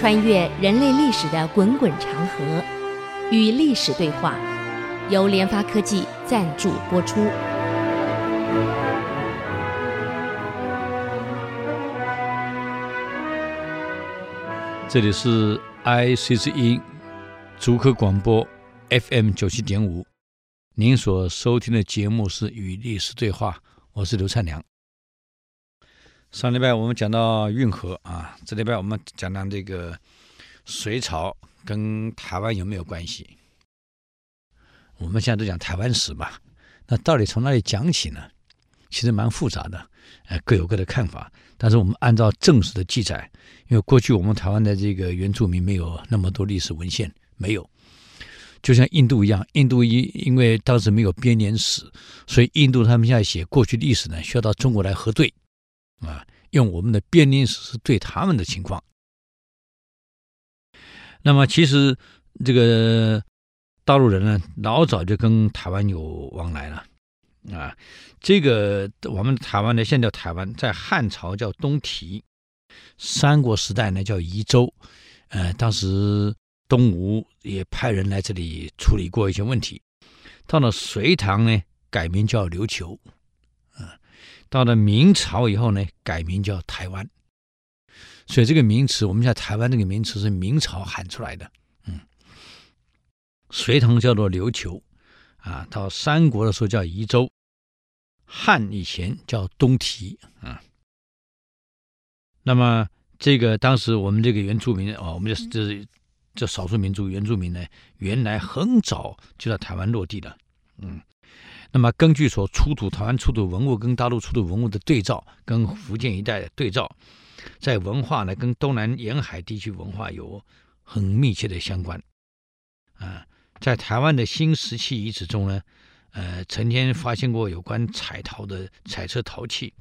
穿越人类历史的滚滚长河，与历史对话，由联发科技赞助播出。这里是 IC 之音竹科广播 FM 九七点五，您所收听的节目是《与历史对话》，我是刘灿良。上礼拜我们讲到运河啊，这礼拜我们讲到这个隋朝跟台湾有没有关系？我们现在都讲台湾史嘛，那到底从哪里讲起呢？其实蛮复杂的，呃，各有各的看法。但是我们按照正史的记载，因为过去我们台湾的这个原住民没有那么多历史文献，没有，就像印度一样，印度因因为当时没有编年史，所以印度他们现在写过去历史呢，需要到中国来核对，啊，用我们的编年史是对他们的情况。那么其实这个大陆人呢，老早就跟台湾有往来了。啊，这个我们台湾呢，现在叫台湾，在汉朝叫东提，三国时代呢叫夷州，呃，当时东吴也派人来这里处理过一些问题。到了隋唐呢，改名叫琉球，到了明朝以后呢，改名叫台湾。所以这个名词，我们叫台湾这个名词是明朝喊出来的，嗯，隋唐叫做琉球。啊，到三国的时候叫夷州，汉以前叫东提啊。那么这个当时我们这个原住民哦，我们这这这少数民族原住民呢，原来很早就在台湾落地的，嗯。那么根据所出土台湾出土文物跟大陆出土文物的对照，跟福建一带的对照，在文化呢跟东南沿海地区文化有很密切的相关，啊。在台湾的新石器遗址中呢，呃，曾经发现过有关彩陶的彩色陶器，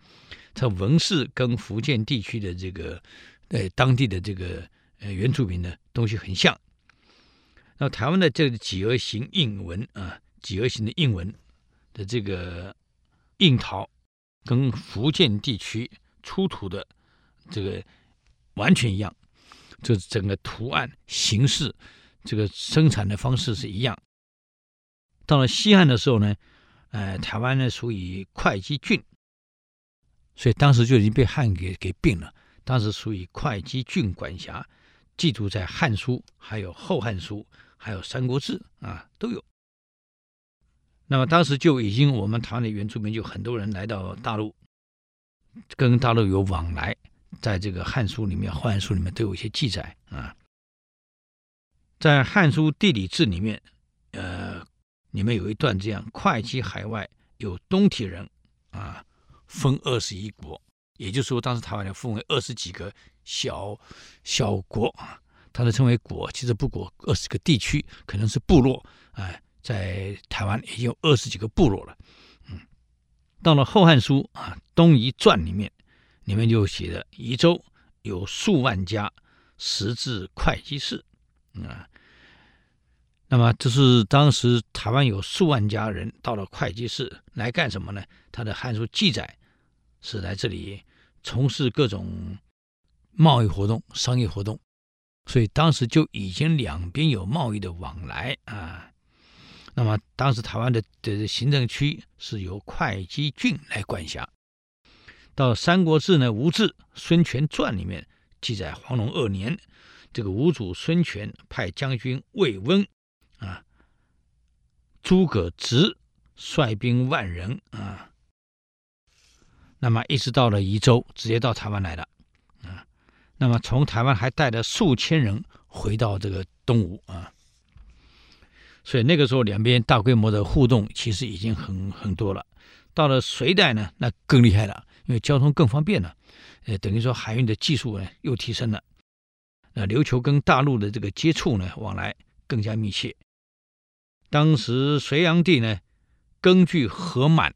它纹饰跟福建地区的这个呃当地的这个呃原住民的东西很像。那台湾的这个几何形印纹啊，几何形的印纹的这个印陶，跟福建地区出土的这个完全一样，就是整个图案形式。这个生产的方式是一样。到了西汉的时候呢，呃，台湾呢属于会稽郡，所以当时就已经被汉给给并了。当时属于会稽郡管辖，记录在《汉书》、还有《后汉书》、还有《三国志》啊都有。那么当时就已经，我们台湾的原住民就很多人来到大陆，跟大陆有往来，在这个《汉书》里面、《后汉书》里面都有一些记载啊。在《汉书地理志》里面，呃，里面有一段这样：会稽海外有东提人，啊，分二十一国，也就是说，当时台湾呢分为二十几个小小国啊，它都称为国，其实不国，二十个地区可能是部落，哎、在台湾已经有二十几个部落了。嗯，到了《后汉书》啊，《东夷传》里面，里面就写的夷州有数万家，实治会稽氏。啊，那么这是当时台湾有数万家人到了会稽市来干什么呢？他的汉书记载是来这里从事各种贸易活动、商业活动，所以当时就已经两边有贸易的往来啊。那么当时台湾的的行政区是由会稽郡来管辖。到《三国志》呢，吴志《孙权传》里面记载，黄龙二年。这个吴主孙权派将军魏温啊，诸葛直率兵万人啊，那么一直到了夷州，直接到台湾来了啊。那么从台湾还带了数千人回到这个东吴啊，所以那个时候两边大规模的互动其实已经很很多了。到了隋代呢，那更厉害了，因为交通更方便了，呃，等于说海运的技术呢又提升了。那琉球跟大陆的这个接触呢，往来更加密切。当时隋炀帝呢，根据何满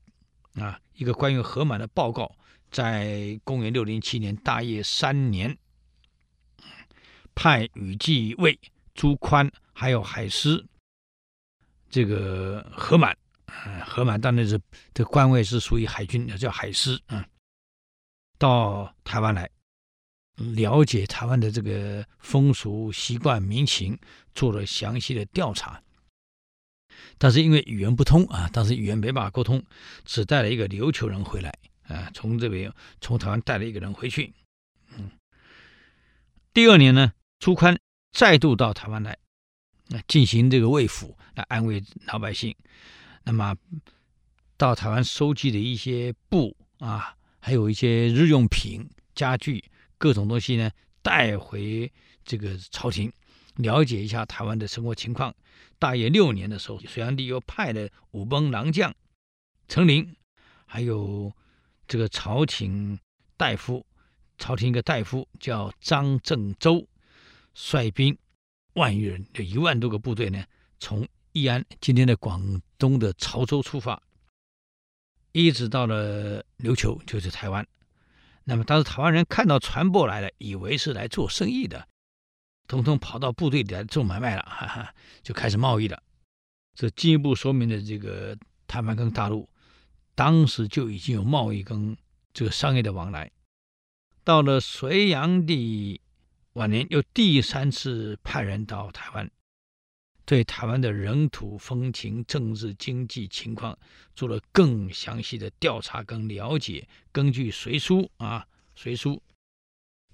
啊一个关于何满的报告，在公元六零七年大业三年，派羽骑尉朱宽还有海师，这个何满啊，何满当然是这官位是属于海军，叫海师啊，到台湾来。了解台湾的这个风俗习惯民情，做了详细的调查。但是因为语言不通啊，当时语言没办法沟通，只带了一个琉球人回来啊，从这边从台湾带了一个人回去。嗯，第二年呢，朱宽再度到台湾来，进行这个慰抚，来安慰老百姓。那么到台湾收集的一些布啊，还有一些日用品、家具各种东西呢，带回这个朝廷，了解一下台湾的生活情况。大业六年的时候，隋炀帝又派了武崩郎将程龄，还有这个朝廷大夫，朝廷一个大夫叫张正周，率兵万余人，有一万多个部队呢，从义安（今天的广东的潮州）出发，一直到了琉球，就是台湾。那么当时台湾人看到船舶来了，以为是来做生意的。统统跑到部队里来做买卖了，哈哈，就开始贸易了。这进一步说明了这个台湾跟大陆当时就已经有贸易跟这个商业的往来。到了隋炀帝晚年，又第三次派人到台湾，对台湾的人土风情、政治经济情况做了更详细的调查跟了解。根据《隋书》啊，《隋书》《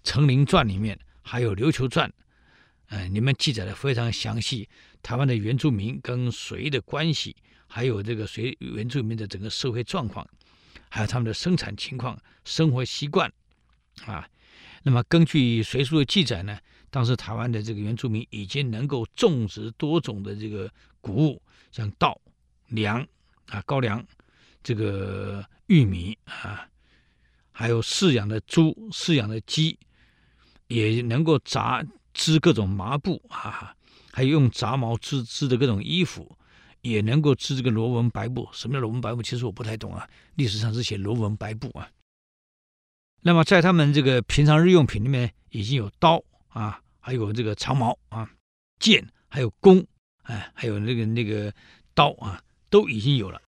程龄传》里面还有《琉球传》。呃，你们记载的非常详细，台湾的原住民跟隋的关系，还有这个隋原住民的整个社会状况，还有他们的生产情况、生活习惯，啊，那么根据隋书的记载呢，当时台湾的这个原住民已经能够种植多种的这个谷物，像稻、粮啊、高粱，这个玉米啊，还有饲养的猪、饲养的鸡，也能够杂。织各种麻布啊，还有用杂毛织织的各种衣服，也能够织这个罗纹白布。什么叫罗纹白布？其实我不太懂啊。历史上是写罗纹白布啊。那么在他们这个平常日用品里面，已经有刀啊，还有这个长矛啊、剑，还有弓，哎，还有那个那个刀啊，都已经有了。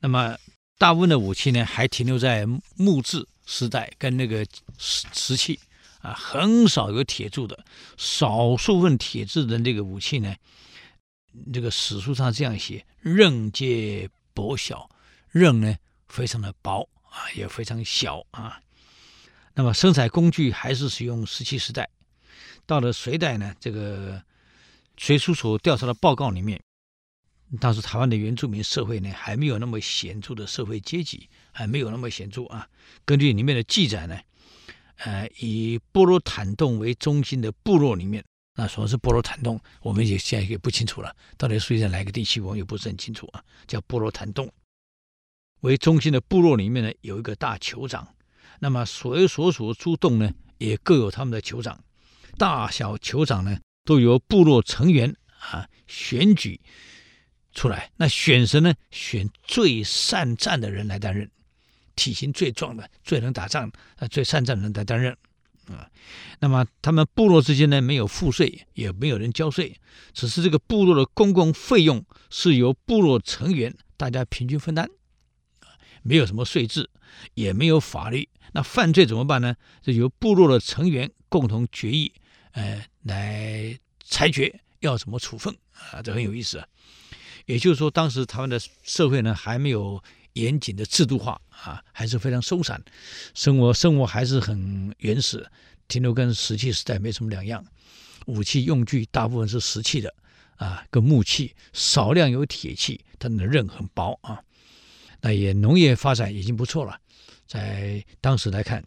那么大部分的武器呢，还停留在木质时代跟那个石瓷器。啊，很少有铁铸的，少数份铁制的那个武器呢，这个史书上这样写：刃皆薄小，刃呢非常的薄啊，也非常小啊。那么生产工具还是使用石器时代。到了隋代呢，这个隋书所调查的报告里面，当时台湾的原住民社会呢还没有那么显著的社会阶级，还没有那么显著啊。根据里面的记载呢。呃，以波罗坦洞为中心的部落里面，那什么是波罗坦洞？我们也现在也不清楚了。到底属于在哪个地区，我们也不是很清楚啊。叫波罗坦洞为中心的部落里面呢，有一个大酋长。那么所有所属诸洞呢，也各有他们的酋长。大小酋长呢，都由部落成员啊选举出来。那选谁呢？选最善战的人来担任。体型最壮的、最能打仗、呃最善战的人来担任啊。那么他们部落之间呢，没有赋税，也没有人交税，只是这个部落的公共费用是由部落成员大家平均分担，没有什么税制，也没有法律。那犯罪怎么办呢？是由部落的成员共同决议，呃，来裁决要怎么处分啊。这很有意思。也就是说，当时台湾的社会呢，还没有。严谨的制度化啊，还是非常松散，生活生活还是很原始，停留跟石器时代没什么两样。武器用具大部分是石器的啊，跟木器，少量有铁器，它的刃很薄啊。那也农业发展已经不错了，在当时来看，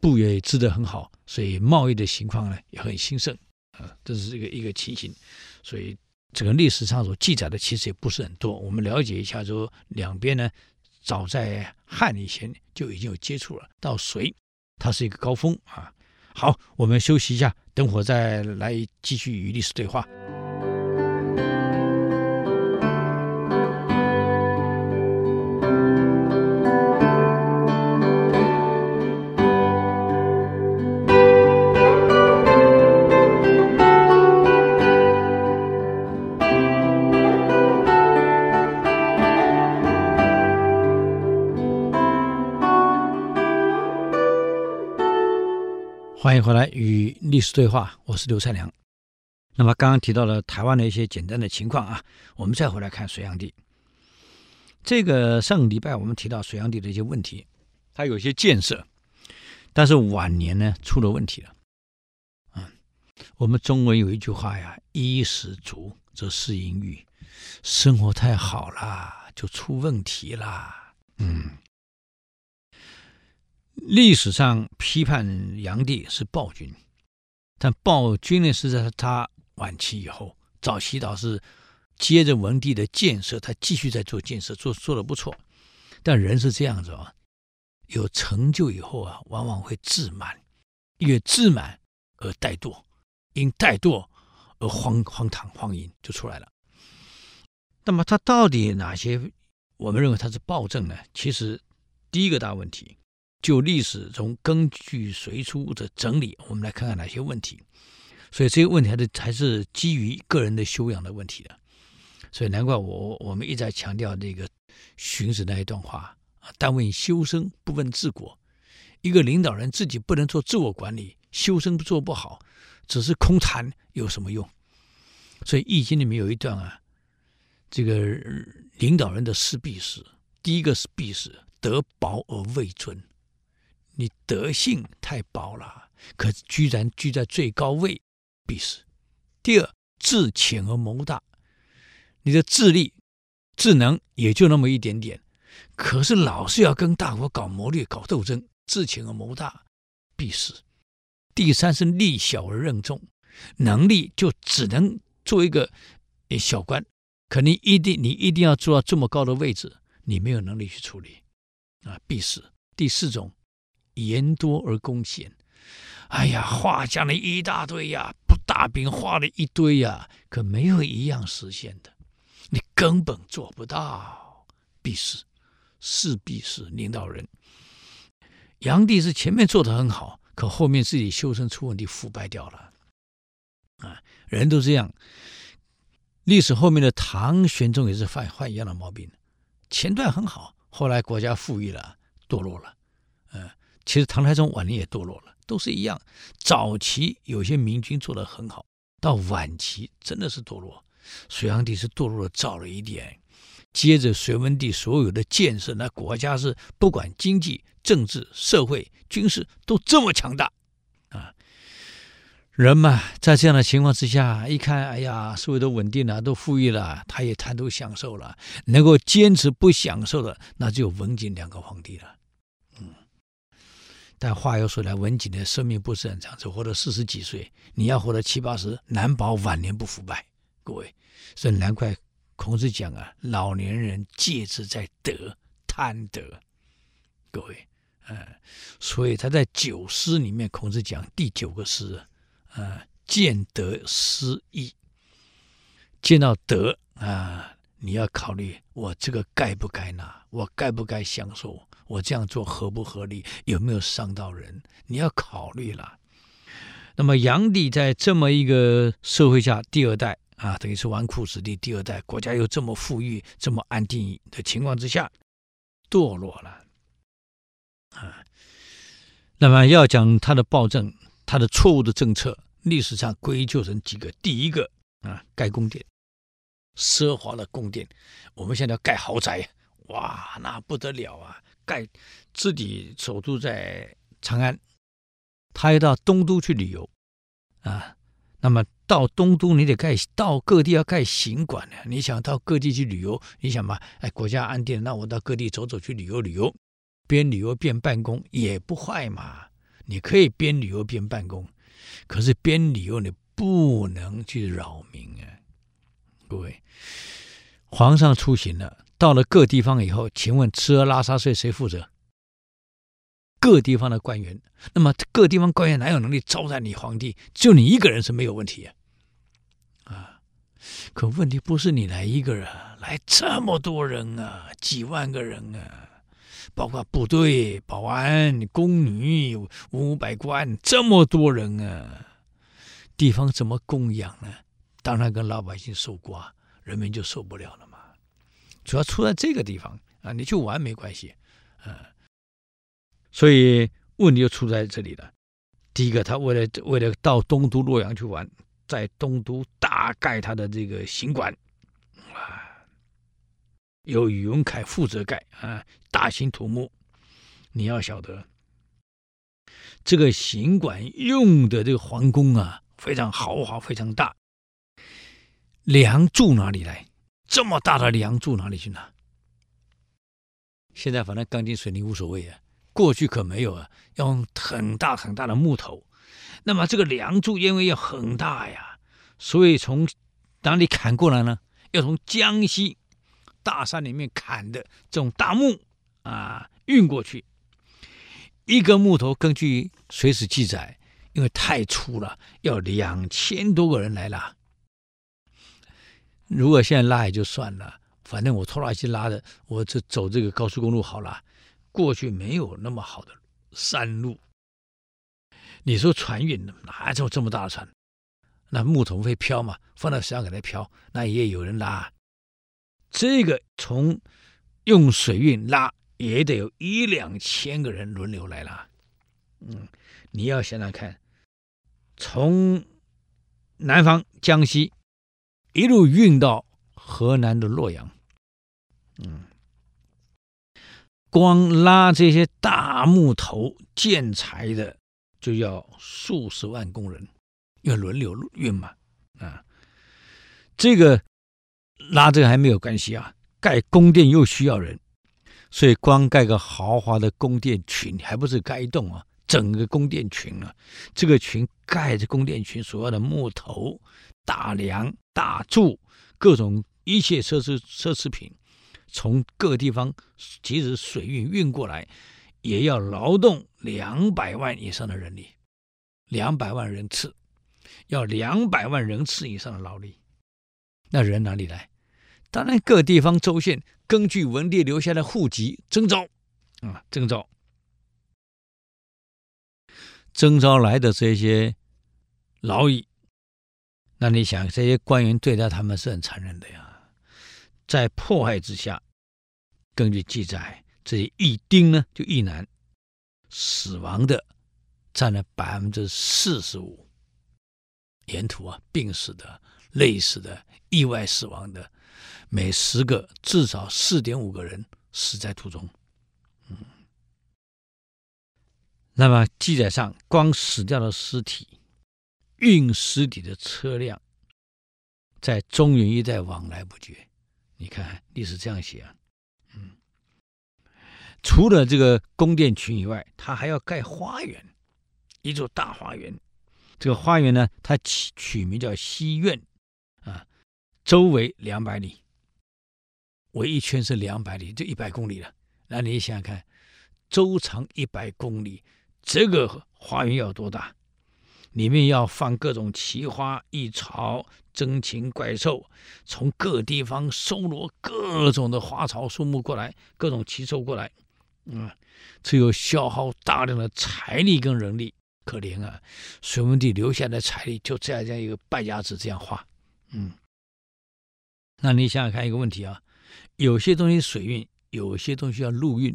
布也织得很好，所以贸易的情况呢也很兴盛啊，这是一个一个情形，所以这个历史上所记载的其实也不是很多。我们了解一下，说两边呢。早在汉以前就已经有接触了，到隋，它是一个高峰啊。好，我们休息一下，等会再来继续与历史对话。欢迎回来与历史对话，我是刘灿良。那么刚刚提到了台湾的一些简单的情况啊，我们再回来看隋炀帝。这个上个礼拜我们提到隋炀帝的一些问题，他有些建设，但是晚年呢出了问题了。嗯，我们中文有一句话呀：“衣食足则思淫欲”，生活太好了就出问题了。嗯。历史上批判炀帝是暴君，但暴君呢是在他晚期以后，早期倒是接着文帝的建设，他继续在做建设，做做的不错。但人是这样子啊，有成就以后啊，往往会自满，因为自满而怠惰，因怠惰而荒荒唐荒淫就出来了。那么他到底哪些我们认为他是暴政呢？其实第一个大问题。就历史中根据隋书的整理，我们来看看哪些问题。所以这些问题还是还是基于个人的修养的问题的。所以难怪我我们一直在强调这个荀子那一段话啊：“但问修身，不问治国。”一个领导人自己不能做自我管理，修身做不好，只是空谈有什么用？所以《易经》里面有一段啊，这个领导人的四必死，第一个是必死，德薄而位尊。你德性太薄了，可居然居在最高位，必死。第二，智浅而谋大，你的智力、智能也就那么一点点，可是老是要跟大国搞谋略、搞斗争，智浅而谋大，必死。第三是力小而任重，能力就只能做一个小官，可你一定你一定要做到这么高的位置，你没有能力去处理，啊，必死。第四种。言多而功浅，哎呀，话讲了一大堆呀，不大饼画了一堆呀，可没有一样实现的，你根本做不到，必是，势必是。领导人，炀帝是前面做的很好，可后面自己修身出问题，腐败掉了。啊，人都这样。历史后面的唐玄宗也是犯犯一样的毛病，前段很好，后来国家富裕了，堕落了，其实唐太宗晚年也堕落了，都是一样。早期有些明君做得很好，到晚期真的是堕落。隋炀帝是堕落的早了一点，接着隋文帝所有的建设，那国家是不管经济、政治、社会、军事都这么强大啊。人嘛，在这样的情况之下，一看，哎呀，社会都稳定了，都富裕了，他也贪图享受了。能够坚持不享受的，那只有文景两个皇帝了。但话又说来，文景的生命不是很长，只活了四十几岁。你要活到七八十，难保晚年不腐败。各位，所以难怪孔子讲啊，老年人戒之在德，贪德。各位，嗯，所以他在九诗里面，孔子讲第九个诗，啊，见得思义。见到德啊，你要考虑我这个该不该拿，我该不该享受。我这样做合不合理？有没有伤到人？你要考虑了。那么炀帝在这么一个社会下，第二代啊，等于是纨绔子弟第二代，国家又这么富裕、这么安定的情况之下，堕落了啊。那么要讲他的暴政，他的错误的政策，历史上归咎成几个。第一个啊，盖宫殿，奢华的宫殿。我们现在要盖豪宅，哇，那不得了啊！盖自己首都在长安，他要到东都去旅游啊。那么到东都，你得盖到各地要盖行馆呢。你想到各地去旅游，你想嘛，哎，国家安定，那我到各地走走去旅游旅游，边旅游边办公也不坏嘛。你可以边旅游边办公，可是边旅游你不能去扰民啊。各位，皇上出行了。到了各地方以后，请问吃喝拉撒睡谁负责？各地方的官员。那么各地方官员哪有能力招待你皇帝？就你一个人是没有问题啊！啊，可问题不是你来一个人，来这么多人啊，几万个人啊，包括部队、保安、宫女、五百官，这么多人啊，地方怎么供养呢？当然跟老百姓受瓜，人民就受不了了。主要出在这个地方啊，你去玩没关系，啊，所以问题就出在这里了。第一个，他为了为了到东都洛阳去玩，在东都大盖他的这个行馆，啊，由宇文恺负责盖啊，大兴土木。你要晓得，这个行馆用的这个皇宫啊，非常豪华，非常大。梁柱哪里来？这么大的梁柱哪里去拿？现在反正钢筋水泥无所谓啊。过去可没有啊，要用很大很大的木头，那么这个梁柱因为要很大呀，所以从哪里砍过来呢？要从江西大山里面砍的这种大木啊，运过去。一个木头根据随史记载，因为太粗了，要两千多个人来拉。如果现在拉也就算了，反正我拖拉机拉的，我这走这个高速公路好了。过去没有那么好的山路，你说船运哪有这么大的船？那木头会飘嘛？放到水上给它飘，那也有人拉。这个从用水运拉，也得有一两千个人轮流来拉。嗯，你要想想看，从南方江西一路运到河南的洛阳，嗯。光拉这些大木头建材的，就要数十万工人，要轮流运嘛。啊，这个拉这个还没有关系啊，盖宫殿又需要人，所以光盖个豪华的宫殿群，还不是盖一栋啊，整个宫殿群啊，这个群盖着宫殿群所要的木头、大梁、大柱，各种一切奢侈奢侈品。从各地方，即使水运运过来，也要劳动两百万以上的人力，两百万人次，要两百万人次以上的劳力。那人哪里来？当然，各地方州县根据文帝留下的户籍征召，啊，征召，征召来的这些劳役，那你想，这些官员对待他们是很残忍的呀。在迫害之下，根据记载，这些役丁呢，就一男死亡的占了百分之四十五。沿途啊，病死的、累死的、意外死亡的，每十个至少四点五个人死在途中。嗯，那么记载上，光死掉的尸体、运尸体的车辆，在中原一带往来不绝。你看历史这样写啊，嗯，除了这个宫殿群以外，他还要盖花园，一座大花园。这个花园呢，它起取名叫西苑，啊，周围两百里，围一圈是两百里，就一百公里了。那你想想看，周长一百公里，这个花园要多大？里面要放各种奇花异草、珍禽怪兽，从各地方搜罗各种的花草树木过来，各种奇兽过来，嗯，这又消耗大量的财力跟人力，可怜啊！隋文帝留下的财力就这样这样一个败家子这样花，嗯，那你想想看一个问题啊，有些东西水运，有些东西要陆运。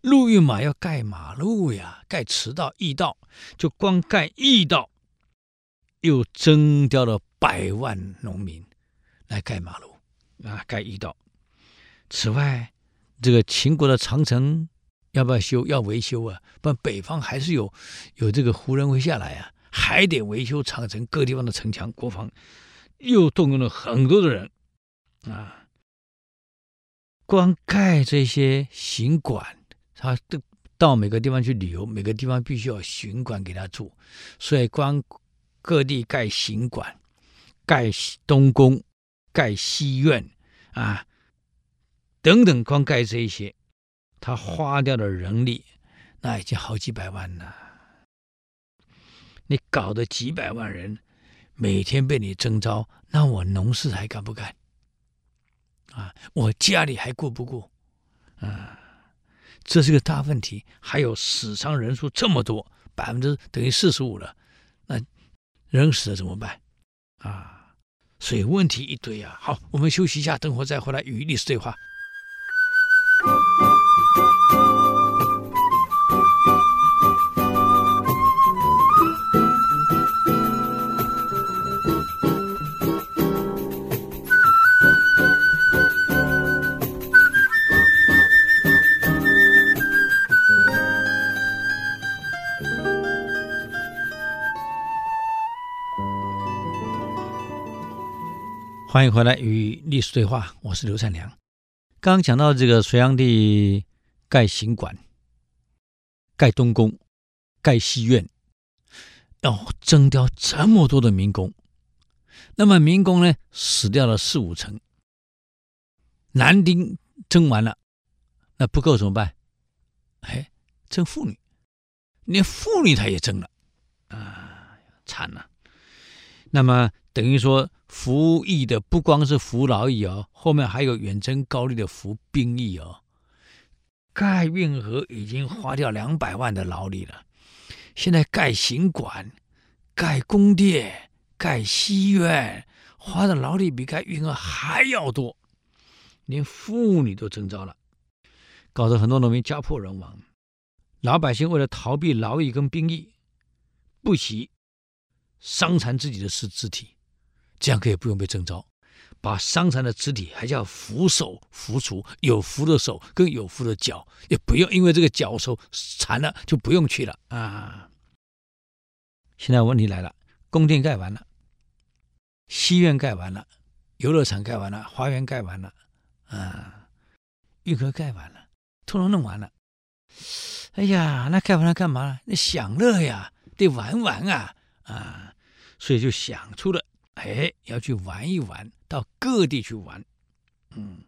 路运马，要盖马路呀，盖驰道、驿道，就光盖驿道。又征调了百万农民来盖马路啊，盖驿道。此外，这个秦国的长城要不要修？要维修啊，不然北方还是有有这个胡人会下来啊，还得维修长城。各地方的城墙国防又动用了很多的人啊。光盖这些行馆，他都到每个地方去旅游，每个地方必须要巡馆给他住，所以光。各地盖行馆、盖东宫、盖西苑啊，等等，光盖这一些，他花掉的人力那已经好几百万了。你搞得几百万人每天被你征召，那我农事还干不干？啊，我家里还顾不顾？啊，这是个大问题。还有死伤人数这么多，百分之等于四十五了。那人死了怎么办？啊，所以问题一堆啊。好，我们休息一下，等会再回来与历史对话。欢迎回来与历史对话，我是刘善良。刚刚讲到这个隋炀帝盖行馆、盖东宫、盖西苑，要征调这么多的民工，那么民工呢，死掉了四五成。男丁征完了，那不够怎么办？哎，征妇女，连妇女他也征了，啊，惨了。那么等于说，服役的不光是服劳役哦，后面还有远征高丽的服兵役哦。盖运河已经花掉两百万的劳力了，现在盖行馆、盖宫殿、盖西苑，花的劳力比盖运河还要多，连妇女都征召了，搞得很多农民家破人亡。老百姓为了逃避劳役跟兵役，不惜。伤残自己的尸肢体，这样可以不用被征召。把伤残的肢体还叫扶手扶除，有扶的手跟有扶的脚，也不用因为这个脚手残了就不用去了啊。现在问题来了，宫殿盖完了，西苑盖完了，游乐场盖完了，花园盖完了，啊，运河盖完了，通通弄完了。哎呀，那盖完了干嘛？那享乐呀，得玩玩啊啊！所以就想出了，哎，要去玩一玩，到各地去玩，嗯，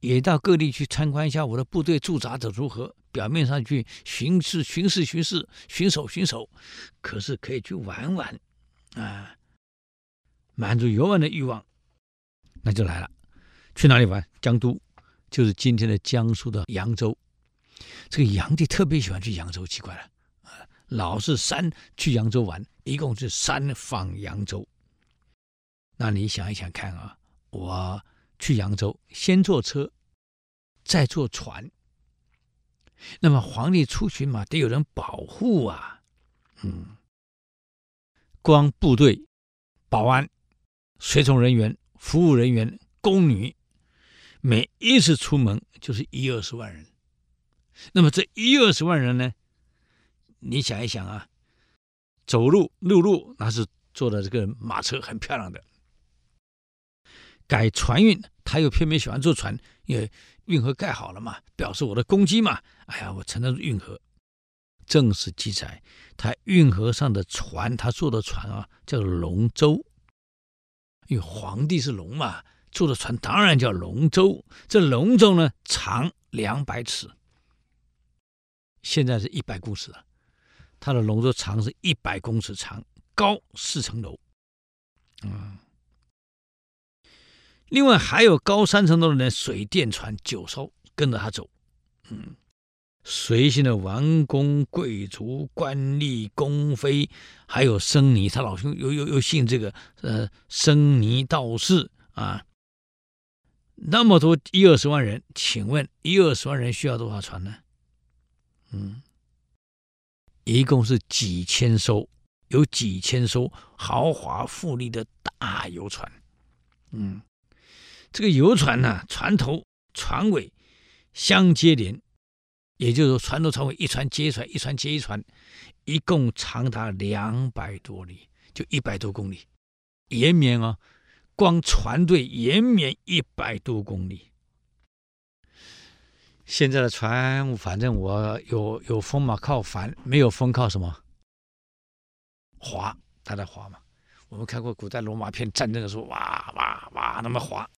也到各地去参观一下我的部队驻扎的如何。表面上去巡视、巡视、巡视、巡守、巡守，可是可以去玩玩，啊，满足游玩的欲望，那就来了。去哪里玩？江都，就是今天的江苏的扬州。这个炀帝特别喜欢去扬州，奇怪了啊。老是三去扬州玩，一共是三访扬州。那你想一想看啊，我去扬州，先坐车，再坐船。那么皇帝出巡嘛，得有人保护啊。嗯，光部队、保安、随从人员、服务人员、宫女，每一次出门就是一二十万人。那么这一二十万人呢？你想一想啊，走路陆路那是坐的这个马车，很漂亮的。改船运，他又偏偏喜欢坐船，因为运河盖好了嘛，表示我的功绩嘛。哎呀，我承认运河。正史记载，他运河上的船，他坐的船啊，叫龙舟。因为皇帝是龙嘛，坐的船当然叫龙舟。这龙舟呢，长两百尺，现在是一百公尺了。它的龙舟长是一百公尺长，高四层楼，嗯，另外还有高三层楼的水电船九艘跟着他走，嗯，随行的王公贵族、官吏、宫妃，还有僧尼，他老兄又又又信这个呃僧尼道士啊，那么多一二十万人，请问一二十万人需要多少船呢？嗯。一共是几千艘，有几千艘豪华富丽的大游船。嗯，这个游船呢，船头船尾相接连，也就是说，船头船尾一船接一船，一船接一船，一共长达两百多里，就一百多公里，延绵啊，光船队延绵一百多公里。现在的船，反正我有有风嘛，靠帆；没有风，靠什么？划，它在划嘛。我们看过古代罗马片战争的时候，哇哇哇，那么划。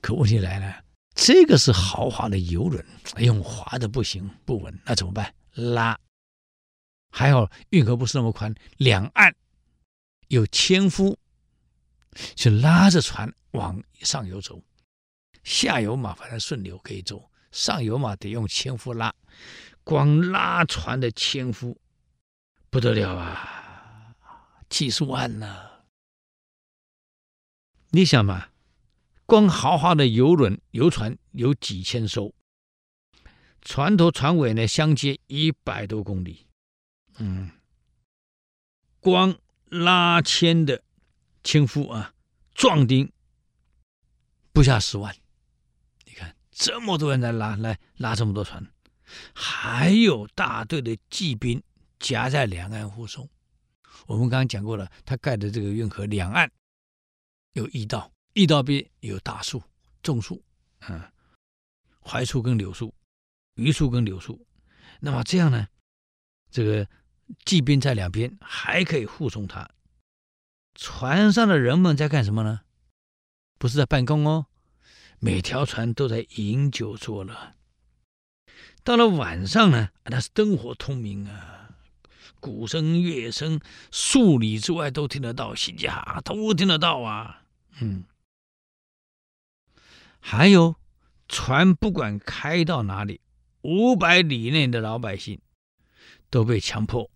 可问题来了，这个是豪华的游轮，用划的不行，不稳，那怎么办？拉。还好运河不是那么宽，两岸有纤夫，就拉着船往上游走，下游嘛，反正顺流可以走。上游嘛，得用纤夫拉，光拉船的纤夫不得了啊，几十万呢。你想嘛，光豪华的游轮、游船有几千艘，船头船尾呢相接一百多公里，嗯，光拉纤的纤夫啊，壮丁不下十万。你看这么多人来拉来拉这么多船，还有大队的骑兵夹在两岸护送。我们刚刚讲过了，他盖的这个运河两岸有驿道，驿道边有大树、种树，嗯，槐树跟柳树、榆树跟柳树。那么这样呢，这个骑兵在两边还可以护送他。船上的人们在干什么呢？不是在办公哦，每条船都在饮酒作乐。到了晚上呢，那是灯火通明啊，鼓声、乐声，数里之外都听得到，嘻嘻哈哈都听得到啊。嗯，还有船不管开到哪里，五百里内的老百姓都被强迫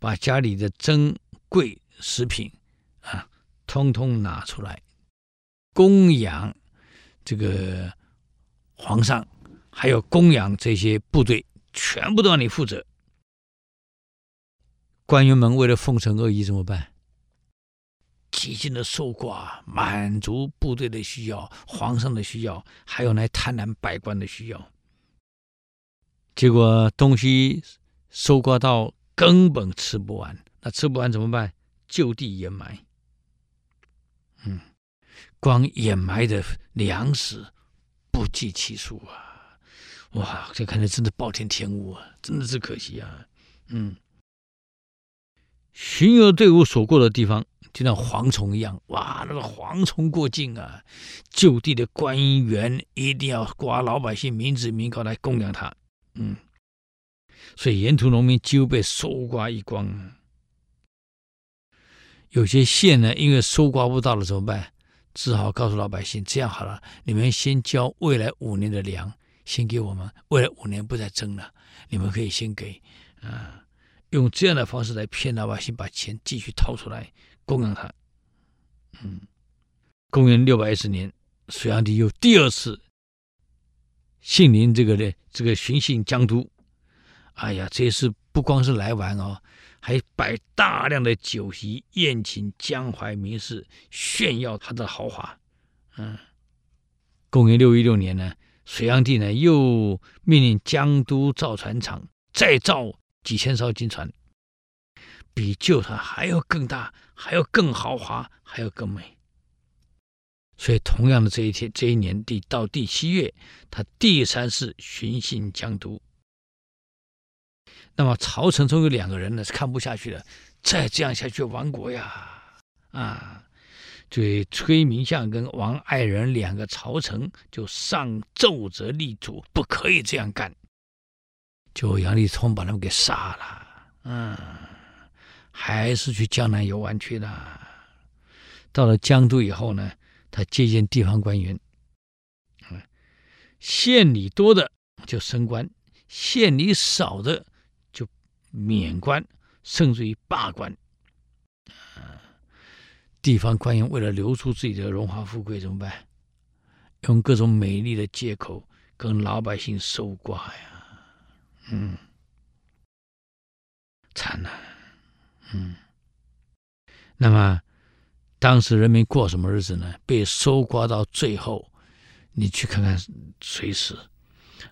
把家里的珍贵食品。啊，通通拿出来供养这个皇上，还有供养这些部队，全部都让你负责。官员们为了奉承恶意怎么办？极尽的搜刮，满足部队的需要，皇上的需要，还有那贪婪百官的需要。结果东西搜刮到根本吃不完，那吃不完怎么办？就地掩埋。嗯，光掩埋的粮食不计其数啊！哇，这看来真的暴殄天物啊，真的是可惜啊！嗯，巡游队伍所过的地方，就像蝗虫一样，哇，那个蝗虫过境啊！就地的官员一定要挂老百姓民脂民膏来供养他，嗯，所以沿途农民几乎被搜刮一光。有些县呢，因为搜刮不到了，怎么办？只好告诉老百姓：这样好了，你们先交未来五年的粮，先给我们。未来五年不再征了，你们可以先给。啊，用这样的方式来骗老百姓，把钱继续掏出来供养他。嗯，公元六百一十年，隋炀帝又第二次信临这个呢，这个巡幸江都。哎呀，这次不光是来玩哦。还摆大量的酒席宴请江淮名士，炫耀他的豪华。嗯，公元六一六年呢，隋炀帝呢又命令江都造船厂，再造几千艘金船，比旧船还要更大，还要更豪华，还要更美。所以，同样的这一天，这一年第到第七月，他第三次巡幸江都。那么朝臣中有两个人呢是看不下去了，再这样下去亡国呀！啊，所以崔明相跟王爱人两个朝臣就上奏折力主，不可以这样干。就杨丽聪把他们给杀了。嗯，还是去江南游玩去了。到了江都以后呢，他接见地方官员，嗯，县里多的就升官，县里少的就。免官，甚至于罢官。啊，地方官员为了留住自己的荣华富贵，怎么办？用各种美丽的借口跟老百姓搜刮呀。嗯，惨了。嗯，那么当时人民过什么日子呢？被搜刮到最后，你去看看随时，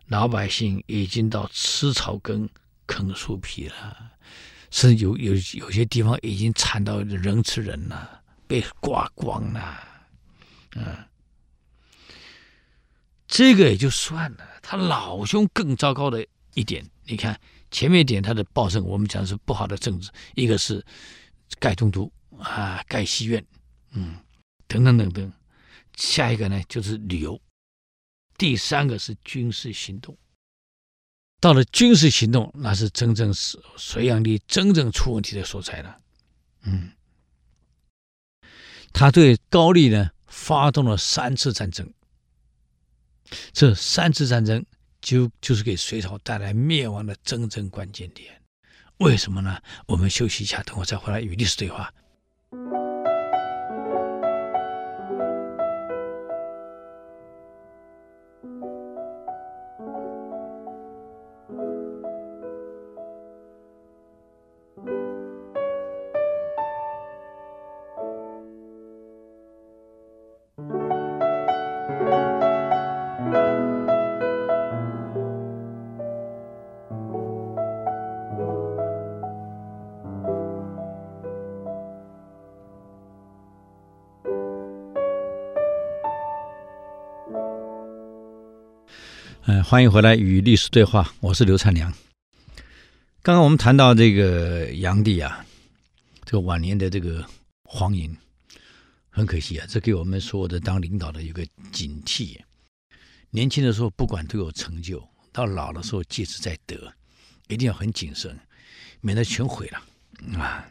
老百姓已经到吃草根。啃树皮了，甚至有有有些地方已经惨到人吃人了，被刮光了，嗯，这个也就算了。他老兄更糟糕的一点，你看前面一点他的暴政，我们讲是不好的政治，一个是盖东都啊，盖西苑，嗯，等等等等。下一个呢就是旅游，第三个是军事行动。到了军事行动，那是真正是隋炀帝真正出问题的所在了。嗯，他对高丽呢发动了三次战争，这三次战争就就是给隋朝带来灭亡的真正关键点。为什么呢？我们休息一下，等会再回来与历史对话。欢迎回来与历史对话，我是刘灿良。刚刚我们谈到这个杨帝啊，这个晚年的这个荒淫，很可惜啊，这给我们所有的当领导的一个警惕。年轻的时候不管都有成就，到老的时候戒之在德，一定要很谨慎，免得全毁了啊。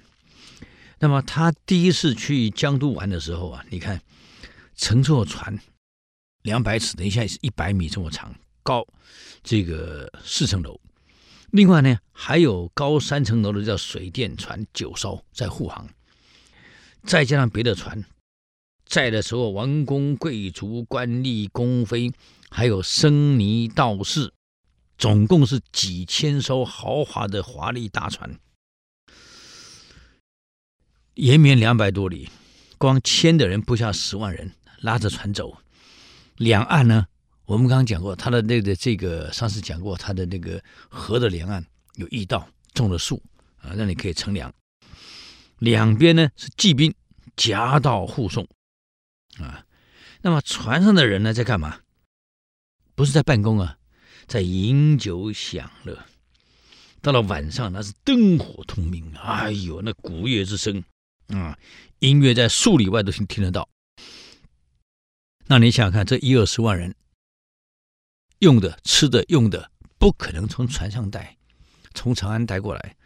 那么他第一次去江都玩的时候啊，你看乘坐船两百尺，等一下是一百米这么长。高这个四层楼，另外呢还有高三层楼的叫水电船九艘在护航，再加上别的船，在的时候王公贵族、官吏、宫妃，还有僧尼道士，总共是几千艘豪华的华丽大船，延绵两百多里，光牵的人不下十万人，拉着船走，两岸呢。我们刚刚讲过，他的那个这个上次讲过，他的那个河的两岸有驿道，种了树啊，让你可以乘凉。两边呢是骑兵夹道护送啊。那么船上的人呢在干嘛？不是在办公啊，在饮酒享乐。到了晚上，那是灯火通明，哎呦，那鼓乐之声啊，音乐在数里外都听听得到。那你想想看，这一二十万人。用的、吃的、用的，不可能从船上带，从长安带过来。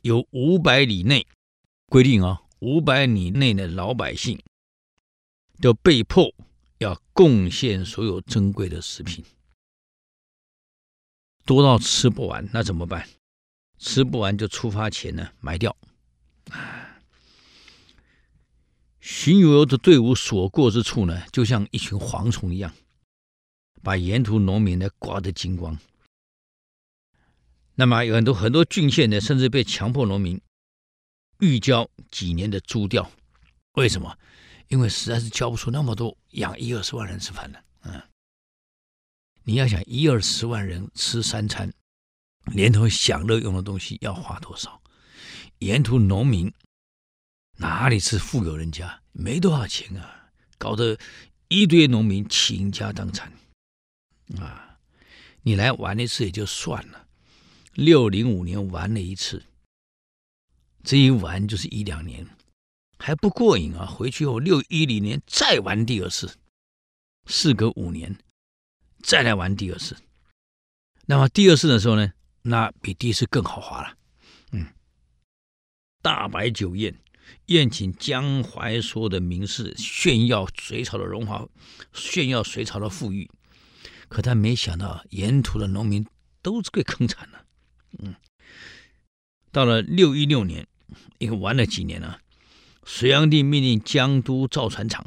有五百里内规定啊，五百里内的老百姓都被迫要贡献所有珍贵的食品，多到吃不完，那怎么办？吃不完就出发前呢埋掉。巡游的队伍所过之处呢，就像一群蝗虫一样。把沿途农民呢刮得精光，那么有很多很多郡县呢，甚至被强迫农民预交几年的租调。为什么？因为实在是交不出那么多养一二十万人吃饭的。嗯，你要想一二十万人吃三餐，连同享乐用的东西要花多少？沿途农民哪里是富有人家？没多少钱啊，搞得一堆农民倾家荡产。啊，你来玩一次也就算了，六零五年玩了一次，这一玩就是一两年，还不过瘾啊！回去后六一零年再玩第二次，事隔五年再来玩第二次，那么第二次的时候呢，那比第一次更豪华了。嗯，大摆酒宴，宴请江淮所有的名士，炫耀隋朝的荣华，炫耀隋朝的富裕。可他没想到，沿途的农民都是被坑惨了。嗯，到了六一六年，一个玩了几年了，隋炀帝命令江都造船厂，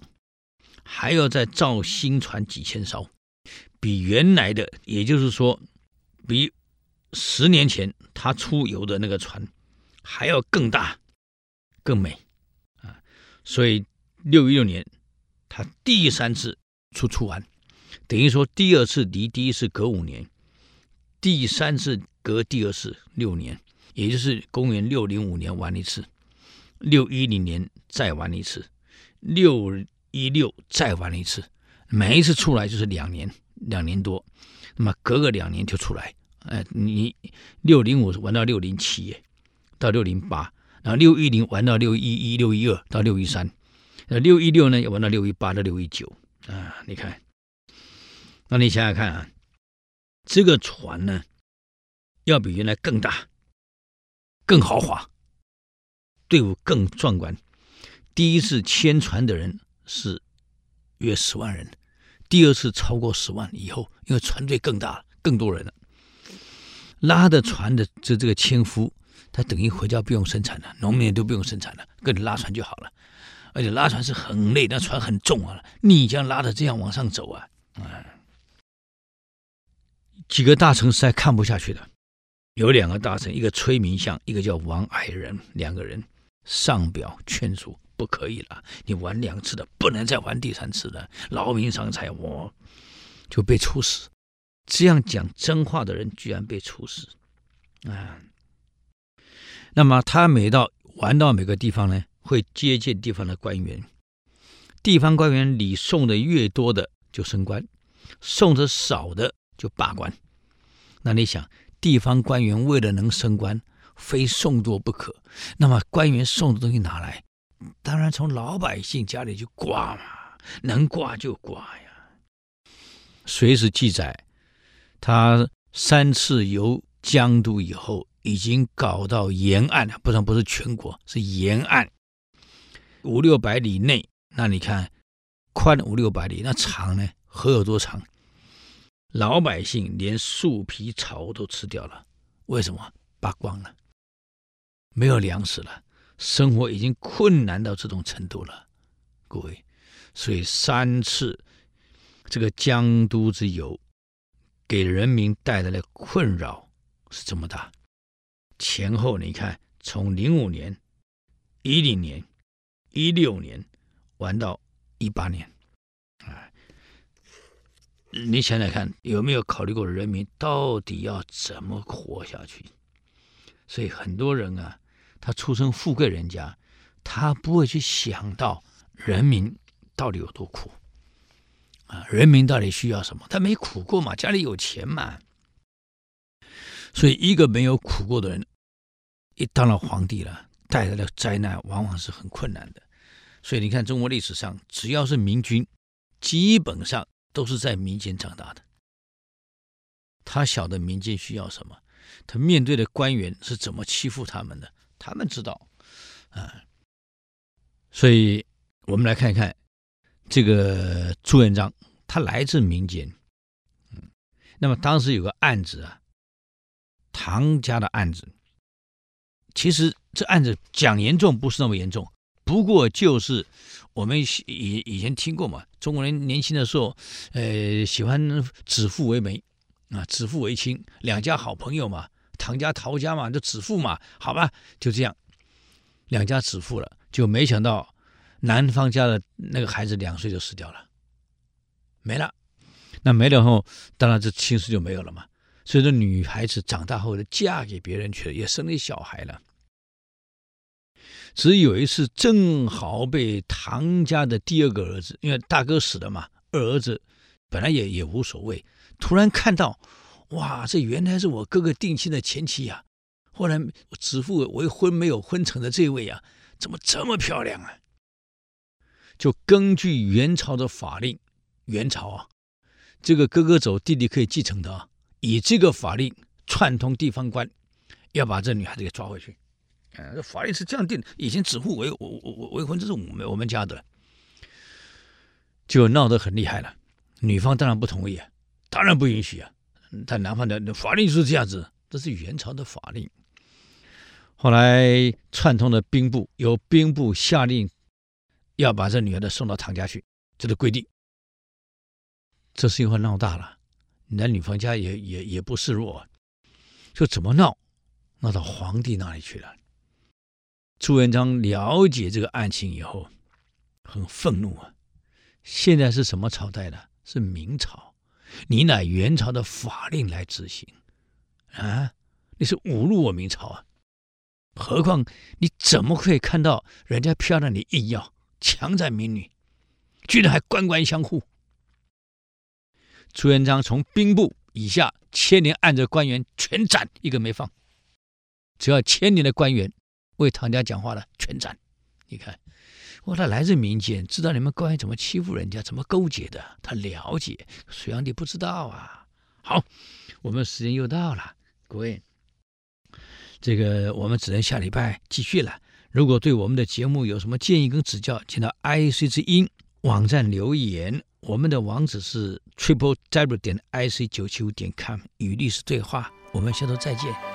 还要再造新船几千艘，比原来的，也就是说，比十年前他出游的那个船还要更大、更美啊！所以六一六年，他第三次出出完。等于说，第二次离第一次隔五年，第三次隔第二次六年，也就是公元六零五年玩一次，六一零年再玩一次，六一六再玩一次，每一次出来就是两年，两年多，那么隔个两年就出来。哎，你六零五玩到六零七，到六零八，然后六一零玩到六一一、六一二到六一三，呃，六一六呢又玩到六一八到六一九啊，你看。那你想想看啊，这个船呢，要比原来更大、更豪华，队伍更壮观。第一次牵船的人是约十万人，第二次超过十万以后，因为船队更大、更多人了。拉的船的这这个纤夫，他等于回家不用生产了，农民都不用生产了，跟着拉船就好了。而且拉船是很累，那船很重啊，逆江拉着这样往上走啊，啊。几个大臣实在看不下去的，有两个大臣，一个崔明相，一个叫王矮人，两个人上表劝阻，不可以了，你玩两次的，不能再玩第三次了，劳民伤财，我就被处死。这样讲真话的人居然被处死啊！那么他每到玩到每个地方呢，会接见地方的官员，地方官员礼送的越多的就升官，送的少的。就罢官。那你想，地方官员为了能升官，非送多不可。那么官员送的东西哪来？当然从老百姓家里去刮嘛，能刮就刮呀。随时记载，他三次游江都以后，已经搞到沿岸了，不然不是全国，是沿岸五六百里内。那你看，宽五六百里，那长呢？河有多长？老百姓连树皮草都吃掉了，为什么？扒光了，没有粮食了，生活已经困难到这种程度了，各位。所以三次这个江都之游，给人民带来的困扰是这么大。前后你看，从零五年、一零年、一六年玩到一八年，你想想看，有没有考虑过人民到底要怎么活下去？所以很多人啊，他出身富贵人家，他不会去想到人民到底有多苦啊，人民到底需要什么？他没苦过嘛，家里有钱嘛。所以一个没有苦过的人，一当了皇帝了，带来的灾难往往是很困难的。所以你看，中国历史上只要是明君，基本上。都是在民间长大的，他晓得民间需要什么，他面对的官员是怎么欺负他们的，他们知道，啊，所以我们来看一看这个朱元璋，他来自民间，嗯，那么当时有个案子啊，唐家的案子，其实这案子讲严重不是那么严重。不过就是我们以以前听过嘛，中国人年轻的时候，呃，喜欢指腹为媒，啊，指腹为亲，两家好朋友嘛，唐家陶家嘛，就指腹嘛，好吧，就这样，两家指腹了，就没想到男方家的那个孩子两岁就死掉了，没了，那没了后，当然这亲事就没有了嘛，所以说女孩子长大后就嫁给别人去了，也生了小孩了。只有一次，正好被唐家的第二个儿子，因为大哥死了嘛，二儿子本来也也无所谓，突然看到，哇，这原来是我哥哥定亲的前妻呀！后来指腹为婚没有婚成的这位啊，怎么这么漂亮啊？就根据元朝的法令，元朝啊，这个哥哥走，弟弟可以继承的啊，以这个法令串通地方官，要把这女孩子给抓回去。这法律是这样定，以前指腹为为为婚，这是我们我们家的，就闹得很厉害了。女方当然不同意啊，当然不允许啊。但男方的法律就是这样子，这是元朝的法令。后来串通了兵部，由兵部下令要把这女孩子送到唐家去，这是规定。这事情会闹大了，男女方家也也也不示弱，就怎么闹，闹到皇帝那里去了。朱元璋了解这个案情以后，很愤怒啊！现在是什么朝代了？是明朝，你拿元朝的法令来执行啊？你是侮辱我明朝啊！何况你怎么可以看到人家漂亮，的硬要强占民女，居然还官官相护？朱元璋从兵部以下牵连案的官员全斩，一个没放，只要牵连的官员。为唐家讲话的全斩，你看，我他来自民间，知道你们官员怎么欺负人家，怎么勾结的，他了解。隋炀帝不知道啊。好，我们时间又到了，各位，这个我们只能下礼拜继续了。如果对我们的节目有什么建议跟指教，请到 IC 之音网站留言。我们的网址是 triple w 点 ic 九七五点 com，与历史对话。我们下周再见。